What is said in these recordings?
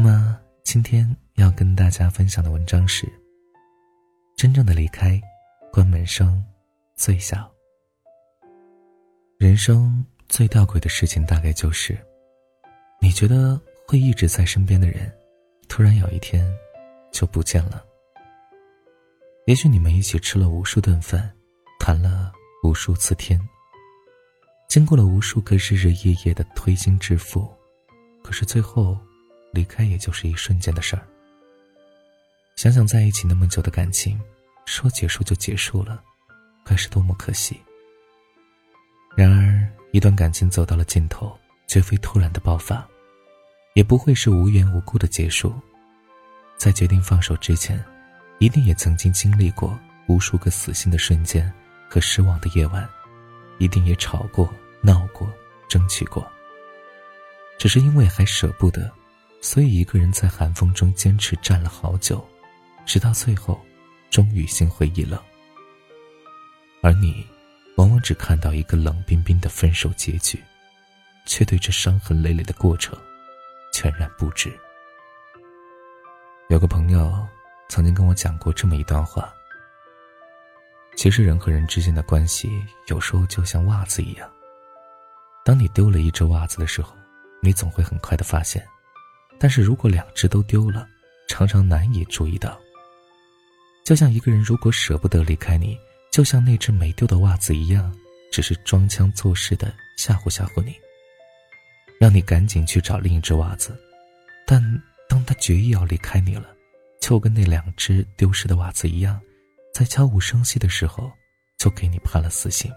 那么今天要跟大家分享的文章是：真正的离开，关门声最小。人生最吊诡的事情，大概就是，你觉得会一直在身边的人，突然有一天就不见了。也许你们一起吃了无数顿饭，谈了无数次天，经过了无数个日日夜夜的推心置腹，可是最后，离开也就是一瞬间的事儿。想想在一起那么久的感情，说结束就结束了，该是多么可惜。然而，一段感情走到了尽头，绝非突然的爆发，也不会是无缘无故的结束。在决定放手之前。一定也曾经经历过无数个死心的瞬间和失望的夜晚，一定也吵过、闹过、争取过。只是因为还舍不得，所以一个人在寒风中坚持站了好久，直到最后，终于心灰意冷。而你，往往只看到一个冷冰冰的分手结局，却对这伤痕累累的过程全然不知。有个朋友。曾经跟我讲过这么一段话。其实人和人之间的关系，有时候就像袜子一样。当你丢了一只袜子的时候，你总会很快的发现；但是如果两只都丢了，常常难以注意到。就像一个人如果舍不得离开你，就像那只没丢的袜子一样，只是装腔作势的吓唬吓唬你，让你赶紧去找另一只袜子。但当他决意要离开你了，就跟那两只丢失的袜子一样，在悄无声息的时候，就给你判了死刑。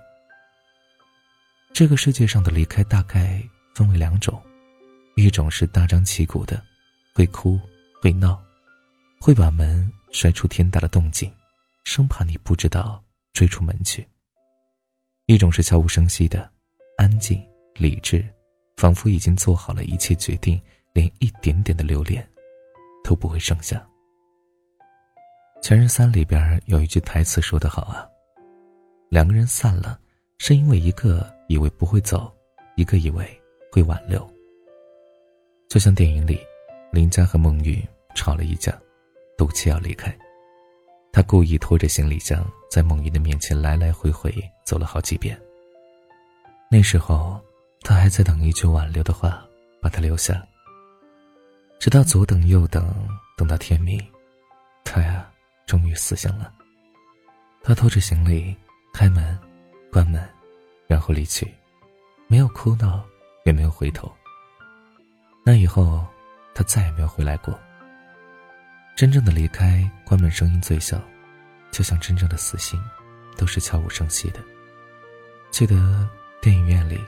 这个世界上的离开大概分为两种，一种是大张旗鼓的，会哭会闹，会把门摔出天大的动静，生怕你不知道追出门去；一种是悄无声息的，安静理智，仿佛已经做好了一切决定，连一点点的留恋都不会剩下。《前任三》里边有一句台词说得好啊，两个人散了，是因为一个以为不会走，一个以为会挽留。就像电影里，林佳和孟玉吵了一架，赌气要离开，他故意拖着行李箱在孟玉的面前来来回回走了好几遍。那时候，他还在等一句挽留的话，把他留下。直到左等右等，等到天明，他呀。终于死心了。他拖着行李，开门，关门，然后离去，没有哭闹，也没有回头。那以后，他再也没有回来过。真正的离开，关门声音最小，就像真正的死心，都是悄无声息的。记得电影院里，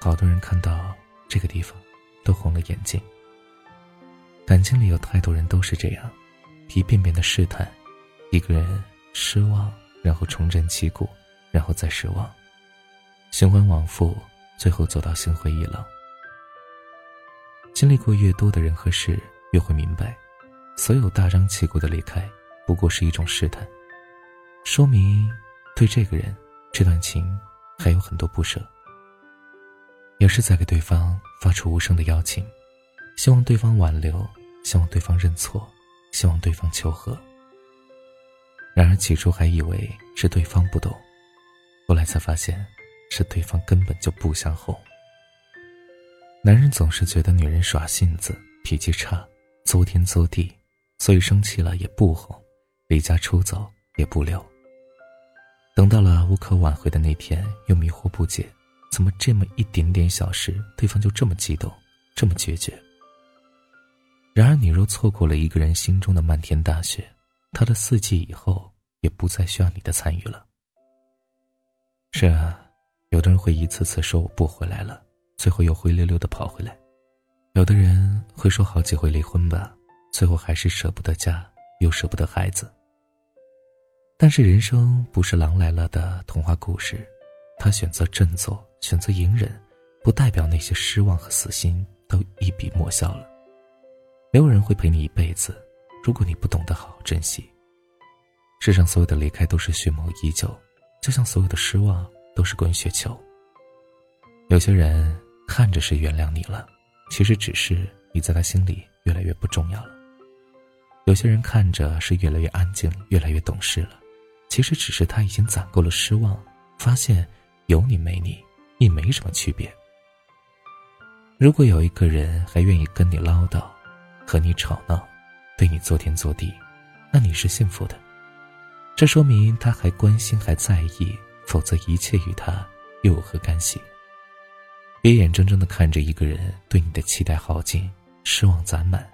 好多人看到这个地方，都红了眼睛。感情里有太多人都是这样，一遍遍的试探。一个人失望，然后重振旗鼓，然后再失望，循环往复，最后走到心灰意冷。经历过越多的人和事，越会明白，所有大张旗鼓的离开，不过是一种试探，说明对这个人、这段情还有很多不舍，也是在给对方发出无声的邀请，希望对方挽留，希望对方认错，希望对方求和。然而起初还以为是对方不懂，后来才发现，是对方根本就不想哄。男人总是觉得女人耍性子、脾气差、作天作地，所以生气了也不哄，离家出走也不留。等到了无可挽回的那天，又迷惑不解，怎么这么一点点小事，对方就这么激动，这么决绝？然而你若错过了一个人心中的漫天大雪。他的四季以后也不再需要你的参与了。是啊，有的人会一次次说我不回来了，最后又灰溜溜的跑回来；有的人会说好几回离婚吧，最后还是舍不得家，又舍不得孩子。但是人生不是狼来了的童话故事，他选择振作，选择隐忍，不代表那些失望和死心都一笔抹消了。没有人会陪你一辈子。如果你不懂得好好珍惜，世上所有的离开都是蓄谋已久，就像所有的失望都是滚雪球。有些人看着是原谅你了，其实只是你在他心里越来越不重要了。有些人看着是越来越安静，越来越懂事了，其实只是他已经攒够了失望，发现有你没你也没什么区别。如果有一个人还愿意跟你唠叨，和你吵闹，对你做天做地，那你是幸福的。这说明他还关心，还在意，否则一切与他又有何干系？别眼睁睁的看着一个人对你的期待耗尽，失望攒满。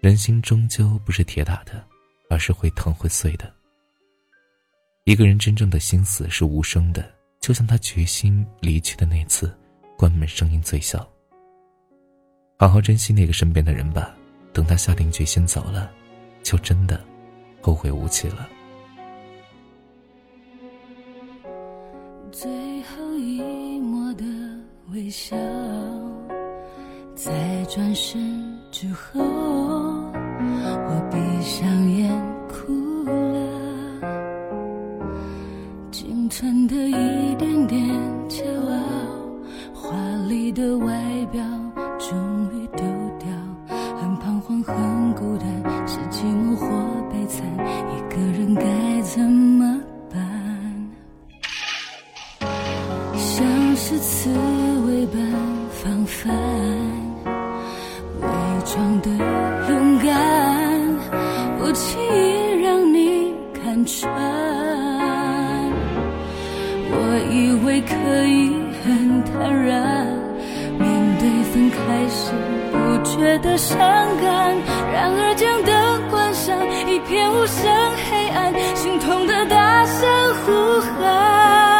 人心终究不是铁打的，而是会疼会碎的。一个人真正的心死是无声的，就像他决心离去的那次，关门声音最小。好好珍惜那个身边的人吧，等他下定决心走了，就真的后会无期了。最后一抹的。微笑，在转身之后，我闭上眼哭了。仅存的一点点骄傲，华丽的外像是刺猬。般防范，伪装的勇敢，不轻易让你看穿。我以为可以很坦然面对分开时不觉得伤感，然而将灯关上，一片无声黑暗，心痛的大声呼喊。